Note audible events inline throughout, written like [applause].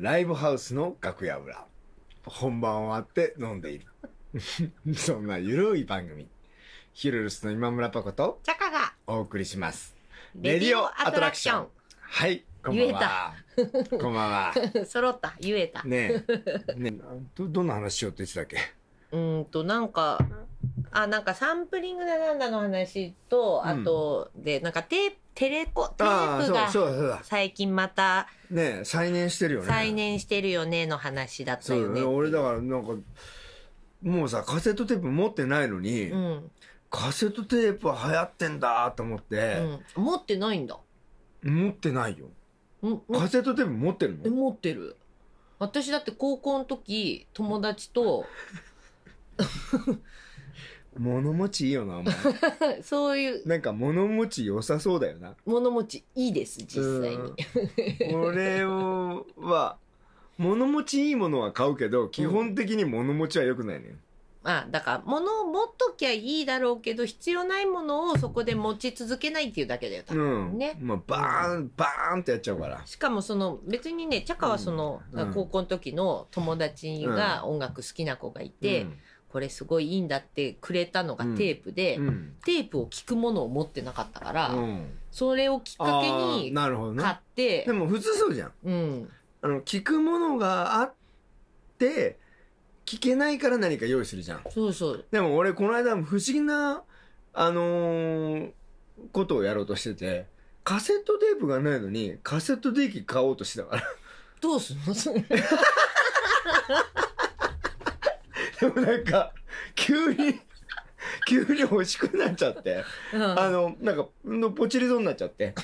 ライブハウスの楽屋裏。本番終わって飲んでいる。[laughs] そんなゆるい番組。ヒルルスの今村パコとチャカがお送りします。レディオアトラクション。はい、こんばんは。[laughs] こんばんは。揃った言えたねえ、ねえど、どんな話しようって言ってたっけ？うーんとなんかあなんかサンプリングだなんだの話と、うんあとでなんかテープテレコテープが。最近またねえ、再燃してるよね。再燃してるよねの話だったよねそうだね。俺だからなんか、もうさ、カセットテープ持ってないのに、うん、カセットテープ流行ってんだと思って、うん、持ってないんだ持ってないよ。うんカセットテープ持ってるえの持ってる私だって高校の時友達と [laughs] 物持ちいいよな、お前。[laughs] そういうなんか物持ち良さそうだよな。物持ちいいです実際に俺をは、物持ちいいものは買うけど、基本的に物持ちは良くないね。あだから物を持っときゃいいだろうけど必要ないものをそこで持ち続けないっていうだけだよ多う分、ん。ねまあ、バーン、バーンってやっちゃうから。しかもその別にねチャカはその、うん高校の時の友達が音楽好きな子がいて、これすごいいいんだってくれたのがテープで、うん、うん。テープを聞くものを持ってなかったから、うん。それをきっかけに買。ってでも普通そうじゃん。うんあの、聞くものがあって、聞けないから何か用意するじゃん。そうそうでも俺この間不思議な、あのーことをやろうとしてて、カセットテープがないのに、カセット電気買おうとしてたから。どうすんの？それ [laughs] でもなんか、急に、急に欲しくなっちゃって、あの、なんか、のポチりそうになっちゃって。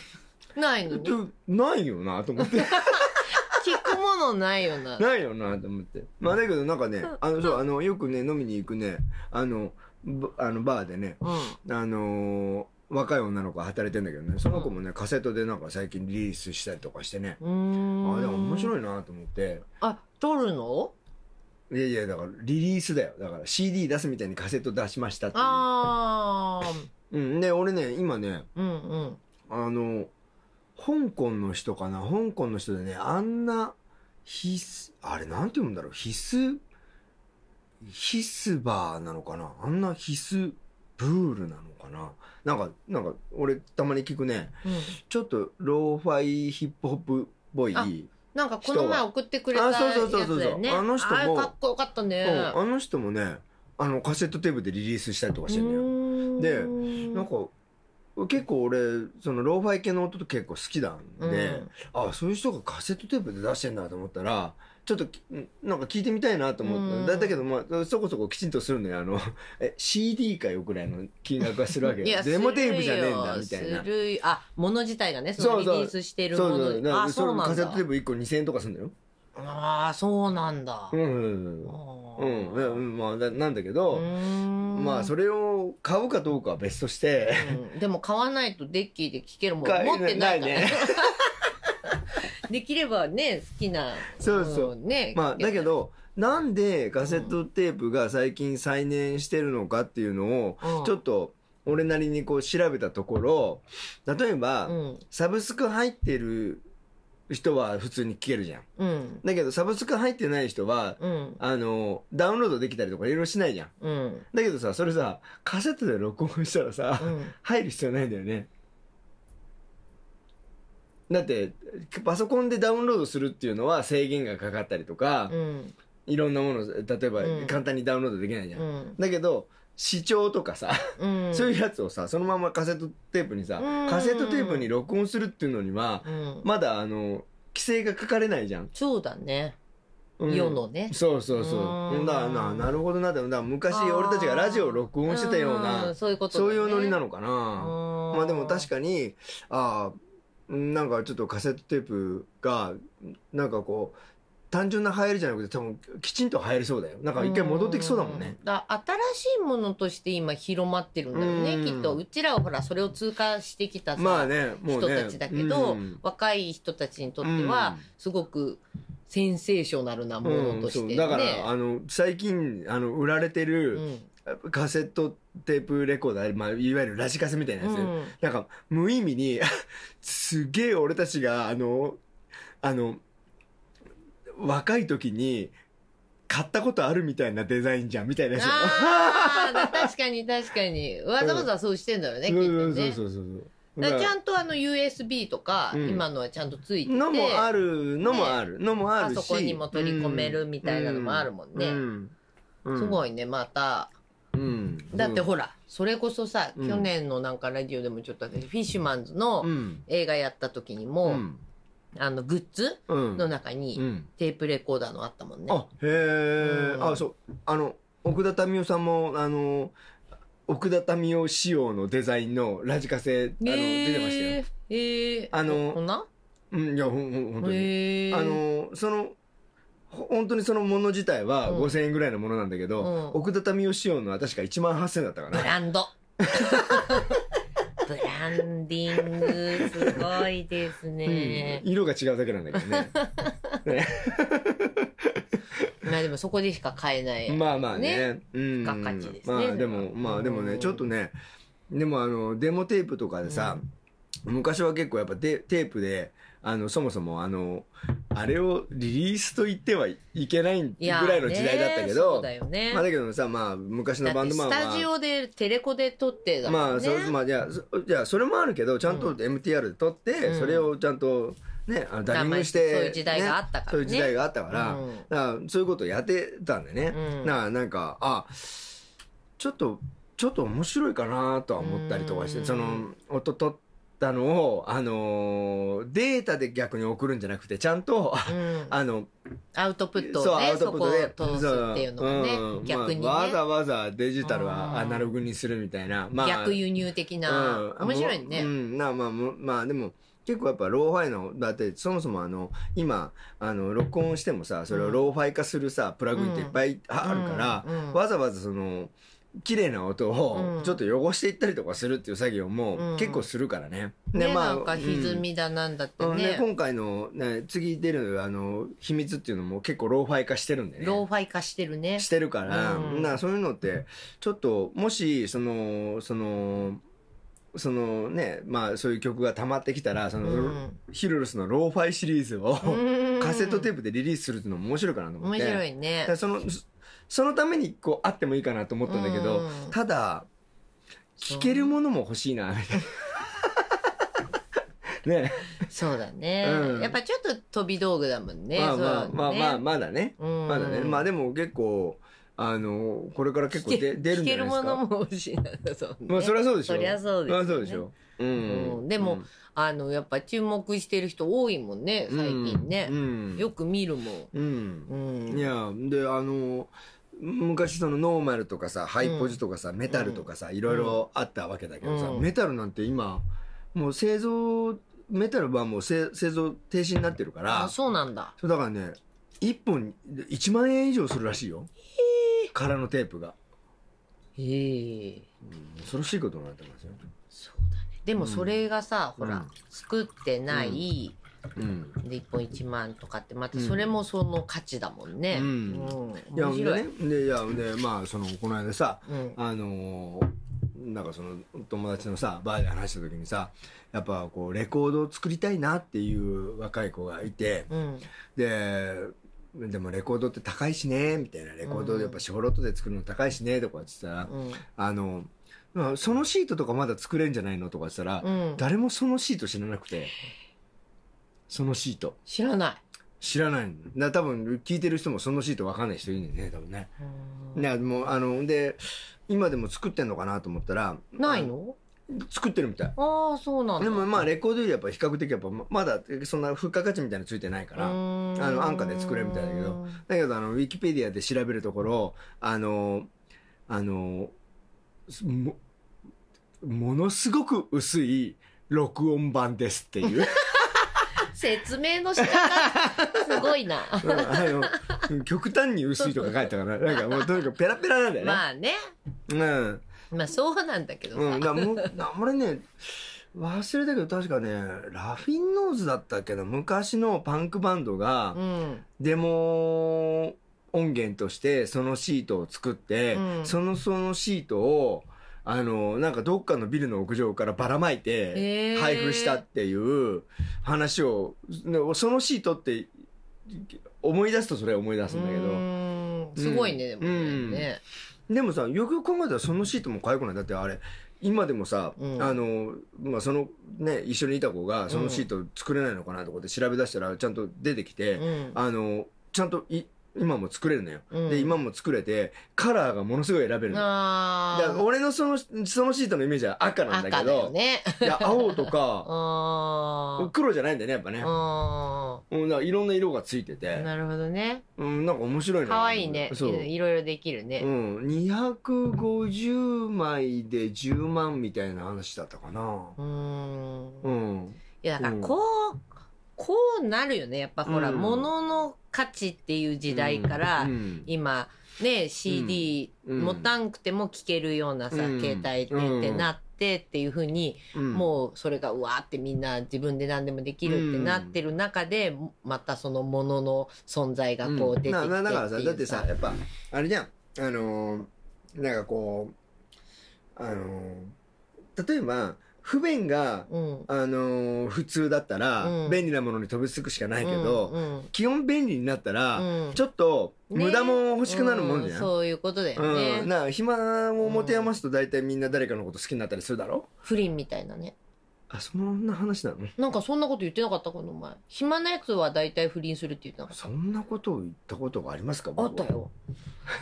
ないのに？でないよなと思って。聞くものないよな。ないよなと思って。まあだけどなんかね、あの、そう、あの、よくね、飲みに行くね、あの、ばあのバーでね、うん。あのー若い女の子が働いてんだけどね、その子もね、カセットでなんか最近リリースしたりとかしてね、うーん。あ、でも面白いいなと思って、あ撮るの？いやいや、だからリリースだよ。だから CD 出すみたいにカセット出しましたっていう。ああうん。で、俺ね、今ね、うんうん。あの、香港の人かな？香港の人でね、あんな、必須、あれなんて読むんだろう？必須、必須バーなのかな？あんな必須ブールなのかな？なんか、なんか、俺たまに聞くね、うん。ちょっとローファイヒップホップっぽい、あなんかこの前送ってくれたやつあそうそうそうそうだよねあの人も。かっこよかったね。うんあの人もね、あのカセットテープでリリースしたりとかしてるのよ。ででなんか、結構俺、そのローファイ系の音と結構好きなんで、うん。あそういう人がカセットテープで出してんだと思ったらちょっときなんか聞いてみたいなと思って、うん。だだけどまあそこそこきちんとするのよ。あの [laughs] え CD かよぐらいの金額がするわけいやよデモテープじゃねえんだみたいな。するよ。あ物自体がねそそうそう。のリリースしてるそうものそうだからあそうなんだ。カセットテープ1個2000円とかするんだよ。ああそうなんだ。うんうんうん。まあななんだけど、まあそれを買うかどうかは別として、うん。でも買わないとデッキで聴けるもん持ってないからないね [laughs] [laughs] できればね好きなそうそう。んねまあだけどなんでカセットテープが最近再燃してるのかっていうのをうん。ちょっと俺なりにこう調べたところ例えば、うん。サブスク入ってる人は普通に聴けるじゃん。うん。だけどサブスク入ってない人はうん。あのダウンロードできたりとかいろいろしないじゃん。うん。だけどさそれさカセットで録音したらさ、うん。入る必要ないんだよねだってパソコンでダウンロードするっていうのは制限がかかったりとか、うん。いろんなもの例えばうん。簡単にダウンロードできないじゃん、うん。だけど視聴とかさ、うん。[laughs] そういうやつをさそのままカセットテープにさ、うん。カセットテープに録音するっていうのには、うん。まだあの規制がかかれないじゃん、そうだね。うん。世のね。そうそうそう。うん。だななるほどなだから昔俺たちがラジオを録音してたようなうん。そういうことだね。そういうノリなのかな、ままあでも確かにああなんかちょっとカセットテープがなんかこう単純な流行りじゃなくて多分きちんと流行りそうだよ。なんか一回戻ってきそうだもんね。だ新しいものとして今広まってるんだよねうん。きっと。うちらはほらそれを通過してきたさ、まあねもうね。人たちだけど、うん。若い人たちにとってはすごくセンセーショナルなものとしてね、だからあの最近あの売られてうるんカセットテープレコーダー、まあ、いわゆるラジカセみたいなやつ、うん。なんか無意味に [laughs] すげえ俺たちがあのあの若い時に買ったことあるみたいなデザインじゃんみたいなやつ確かに確かに。わざわざそうしてんだよね、きっとね。そうそうそうそうちゃんとあの USB とか、うん。今のはちゃんとついてて、のもあるのもある、のもあるし。パソコンにも取り込めるみたいなのもあるもんね。うん。うん。すごいね、また。うん。だってほら、それこそさ、うん。去年のなんかラジオでもちょっとあったけど、フィッシュマンズのうん。映画やった時にうも、ん。あの、グッズうん。の中うにん。テープレコーダーのあったもんね。あへえ、うん。あそう。あの奥田民生さんもあの奥田民生仕様のデザインのラジカセあの、出てましたよ。えー、えー、あのこんな？うんいやほんほん本当に、へー。あのそのほ本当にそのもの自体はうん。5000円ぐらいのものなんだけど、うん。奥田民生仕様のは確か1万8000円だったかな。ブランド。[laughs] ブランディング、すごいですね。うん、色が違うだけなんだけどね。[laughs] ね。まあでもそこでしか買えない。まあまあね。うん。ですね。まあでもまあでもねうんちょっとねでもあのデモテープとかでさ、昔は結構やっぱテテープであのそもそもあの [laughs] あれをリリースと言ってはいけないぐらいの時代だったけど、うだよね。まあだけどさまあ昔のバンドマンはスタジオでテレコで撮ってだもんね。まあそうまあじゃあそじゃあそれもあるけどちゃんとうん。MTR で撮って、うん。それをちゃんとねあのダビングして、まあそういう時代があったからね。そういう時代があったから,、からそういうことをやってたんでね、うん。だからなんかあちょっとちょっと面白いかなとは思ったりとかして、うん。その音取ったのをあのーデータで逆に送るんじゃなくてちゃんと、うん。あのアウトプットそうをね、アウトプットでそこを通すっていうのがね、うん逆にね、まあわざわざデジタルうんはアナログにするみたいな、まあ、逆輸入的な、うん。面白いね。うん、なまあもまあでも結構やっぱローファイのだってそもそもあの今あの録音してもさそれをローファイ化するさプラグインっていっぱいあるから、わざわざその綺麗な音うんをちょっと汚していったりとかするっていう作業うんも結構するからね。ね、まあなんか歪みだなんだってうん今回の、ね、次出るあの秘密っていうのも結構ローファイ化してるんでね。ローファイ化してるね。してるから、うんなそういうのってちょっともしそのそのそのねまあそういう曲が溜まってきたらその、うんヒルロスのローファイシリーズを、うん [laughs] カセットテープでリリースするっていうのも面白いかなと思って面白いだね。そのそそのためにこうあってもいいかなと思ったんだけど、うん。ただ聴けるものも欲しいなみたいな。[laughs] ね。そうだね、うん。やっぱちょっと飛び道具だもんね。まあそうだね。まあまあまあまだね、うん。まだね。まあでも結構あのこれから結構で出るんじゃないですか？聞けるものも欲しいなそう、ね。まあそりゃそうでしょ。そりゃそうですよね。まあそうでしょ。うん、うん。でもあの、やっぱ注目してる人多いもんね、最近ね。う。ん。よく見るもん。うん。う、ん。いやであの昔そのノーマルとかさハイポジとかさ、メタルとかさいろいろあったわけだけどさ、うん。メタルなんて今もう製造メタルはもう製製造停止になってるからあ、そうなんだ。そうだからね1本1万円以上するらしいよ。空のテープが、へえ。うん恐ろしいことになってますよ、そうだね。でもそれがさ、うん。ほら、作ってない、うん、で、1本1万とかって、またそれもその価値だもんね。うんうん。いや面白い。でねでいやでまあそのこの間さうん。あのーなんかその友達のさバーで話した時にさやっぱこうレコードを作りたいなっていう若い子がいてうん。ででもレコードって高いしねみたいなレコードやっぱ小ロットで作るの高いしねとかって言ったら、うん。あのまあそのシートとかまだ作れんじゃないのとかって言ったら、うん。誰もそのシート知らなくてそのシート。知らない。知らない。のだから多分聞いてる人もそのシート分かんない人いるんだよね多分ね。うんねもうあので今でも作ってんのかなと思ったらないの？作ってるみたい。ああ、そうなんだ。でもまあレコードよりやっぱ比較的やっぱままだそんな付加価値みたいなのついてないからああの安価で作れるみたいだけど。だけどあのウィキペディアで調べるところあのあのもものすごく薄い録音版ですっていう説明の仕方すごいな。[laughs] うんあの極端に薄いとか書いてたから [laughs] なんかもうとにかくペラペラなんだよね、まあね。うんまあそうなんだけどさ。うん、だもう [laughs] あ俺ね忘れたけど確かねラフィンノーズだったっけど昔のパンクバンドがうん。デモ音源としてそのシートを作って、うんそのそのシートをあのなんかどっかのビルの屋上からばらまいへてー。配布したっていう話をでそのシートって思い出すとそれ思い出すんだけうどすごいね、でもうん。ね。でもさよくよく考えたらそのシートも可愛くないだってあれ今でもさ、うん。あの、まあ、そのね一緒にいた子がそのシート作れないのかなとかって調べ出したらちゃんと出てきて、うん。あのちゃんとい今も作れるのよ、うんで今も作れてカラーがものすごい選べるのあだから俺のそのそのシートのイメージは赤なんだけどね。いや青とか [laughs] あ黒じゃないんだよねやっぱね、あ。うん、いろんな色がついてて、なるほどね。うん、なんか面白いな可愛いね。そういろいろできるうね。ん、250枚で10万みたいな話だったかなうーん。ういんや、だからこう、こうなるよね。やっぱほら、うん物の価値っていう時代から、うん今、ね、CD うん。持たんくても聴けるようなさ、うん。携帯でってなってっていうふうに、うん。もうそれがうわーってみんな自分で何でもできるってなってる中で、またそのものの存在がこう出てきてだからさだってさやっぱあれじゃん。あのーなんかこうあのー例えば不便がうん。あのー普通だったら、うん便利なものに飛びつくしかないけど、うん基本便利になったら、うんちょっとね無駄も欲しくなるもんじゃん、うそういうことだよね。うん、な暇を持て余すと大体みんな誰かのこと好きになったりするだろ？不倫みたいなね。あそんな話なの？なんかそんなこと言ってなかったこの前。暇なやつは大体不倫するって言ってなかっそんなことを言ったことがありますか？た。あったよ。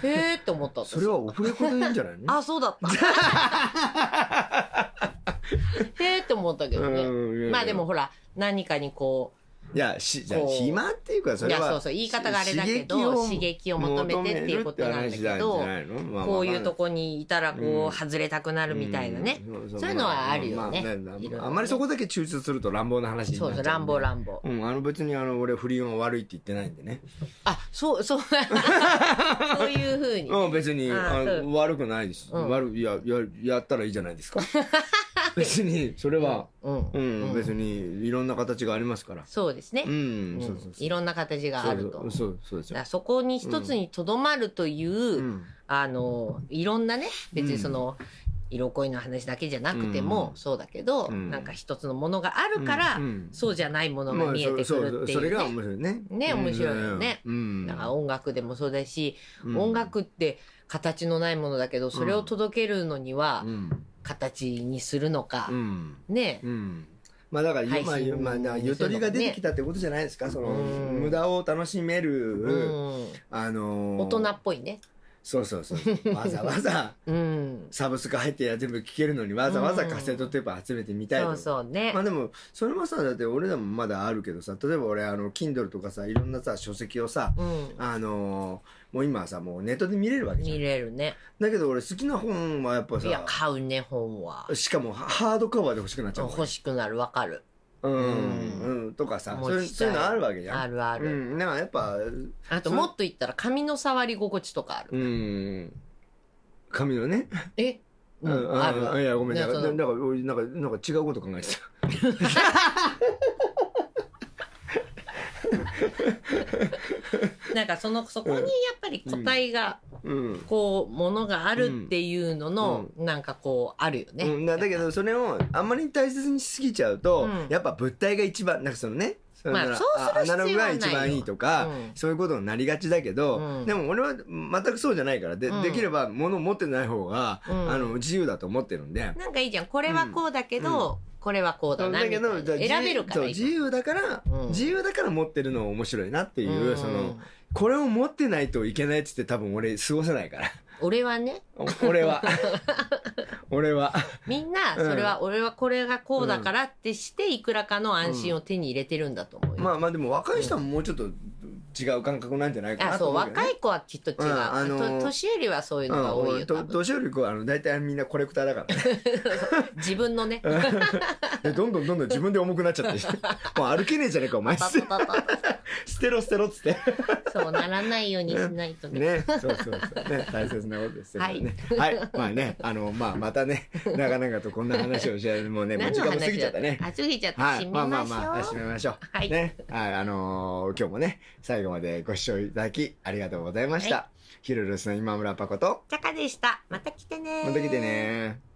へーって思った。私それはオフレコでいいんじゃないの？[laughs] あ、そうだった。[laughs] って思ったけどね。まあでもほら、何かにこいやしじゃ暇っていうかう、それはいやそうそう、言い方があれだけど、刺激を求めてっていうことなんだけど、こういうとこにいたらこう、外れたくなるみたいなね。そういうのはあるよねまあんまりそこだけ抽出すると乱暴な話になっちゃそうそう、乱暴乱暴。うん、あの別にあの俺不倫は悪いって言ってないんでね。あ、そう、そう、[laughs] そういうふうに。うん、別にあ悪くないです。うん悪いやややったらいいじゃないですか。[laughs] [laughs] 別にそれは、うん、うん、うん別にいろんな形がありますから。そうですねう。ん。いろんな形があると。そうそうですよだから。そこに一つにとどまるという、うんあのいろんなね別にその、色恋の話だけじゃなくてもうんそうだけど、うんなんか一つのものがあるから、そうじゃないものがまあ見えてくるっていうそうそれがね。面白いね。ね面白いよねうん。だから音楽でもそうだし、うん音楽って形のないものだけどそれを届けるのにはうん。形にするのか、うん。ね、うん。まあだから、まあ、まあ、なゆとりが出てきたってことじゃないですか。その、うん無駄を楽しめうる、ん、あのー大人っぽいね。そうそうそう。わざわざ、[laughs] うん、サブスク入って全部聴けるのにわざわざカセットテープ集めてみたいとそうそうね。まあでもそれもさだって俺らもまだあるけどさ例えば俺あの Kindle とかさいろんなさ書籍をさうん、あのーもう今はさもうネットで見れるわけじゃ見んれるね。だけど俺好きな本はやっぱいやさ買うね本は。しかもハハードカバーで欲しくなっちゃう欲しくなるわかる。うん、うん。うん、とかさそういうのあるわけじゃん。あるある。うん、だからやっぱあともっと言ったら髪の触り心地とかある。うん。髪のね、え、ううん。ん、ある。いやごめんなねそのだだかなんかなんか違うこと考えてた [laughs] [laughs] なんかそのそこにやっぱり個体がうん。こうものがあるっていうののなんかこうあるよね。うん、だだけどそれをあんまり大切にしすぎちゃうと、うん。やっぱ物体が一番なんかそのねまあそうするアナログが一番いいとか、うん。そういうことになりがちだけど、うん。でも俺は全くそうじゃないからで,、うん。できれば物を持ってない方が、うん。あの自由だと思ってるんで。なんかいいじゃん。これはこうだけど、これはこうだなみたいな。じゃあ選べるから自由だから、うん。自由だから持ってるの面白いなっていう、うん。そのこれを持ってないといけないっつって多分俺過ごせないから。俺はね、お俺は。[laughs] 俺は。みんな、うん。それは、俺はこれがこうだからってして、いくらかの安心を手に入れてるんだと思うよ。まあまあでも若い人はもうちょっと違う感覚なんじゃないかなとね、若い子はきっと違う。うんあの年寄りはそういうのが多いよ、年寄り子はあの大体みんなコレクターだからね。[laughs] 自分のね。[laughs] でどんどんどんどん自分で重くなっちゃって。[laughs] もう歩けねえじゃねえかお前。パ捨てろ捨てろっつって。そうならないようにしないとね。ね。そうそうそう。ね大切なことですよね。はい、まあねあのまあまたね長々とこんな話をしてもうねもう時間も過ぎちゃったね。あ、過ぎちゃった。はい、まあまあ。まあ、締めましょう。はい。ね、はい、あのー今日もね、最後までご視聴いただきありがとうございました。はヒルルスの今村パコと、チャカでした。また来てねまた来てね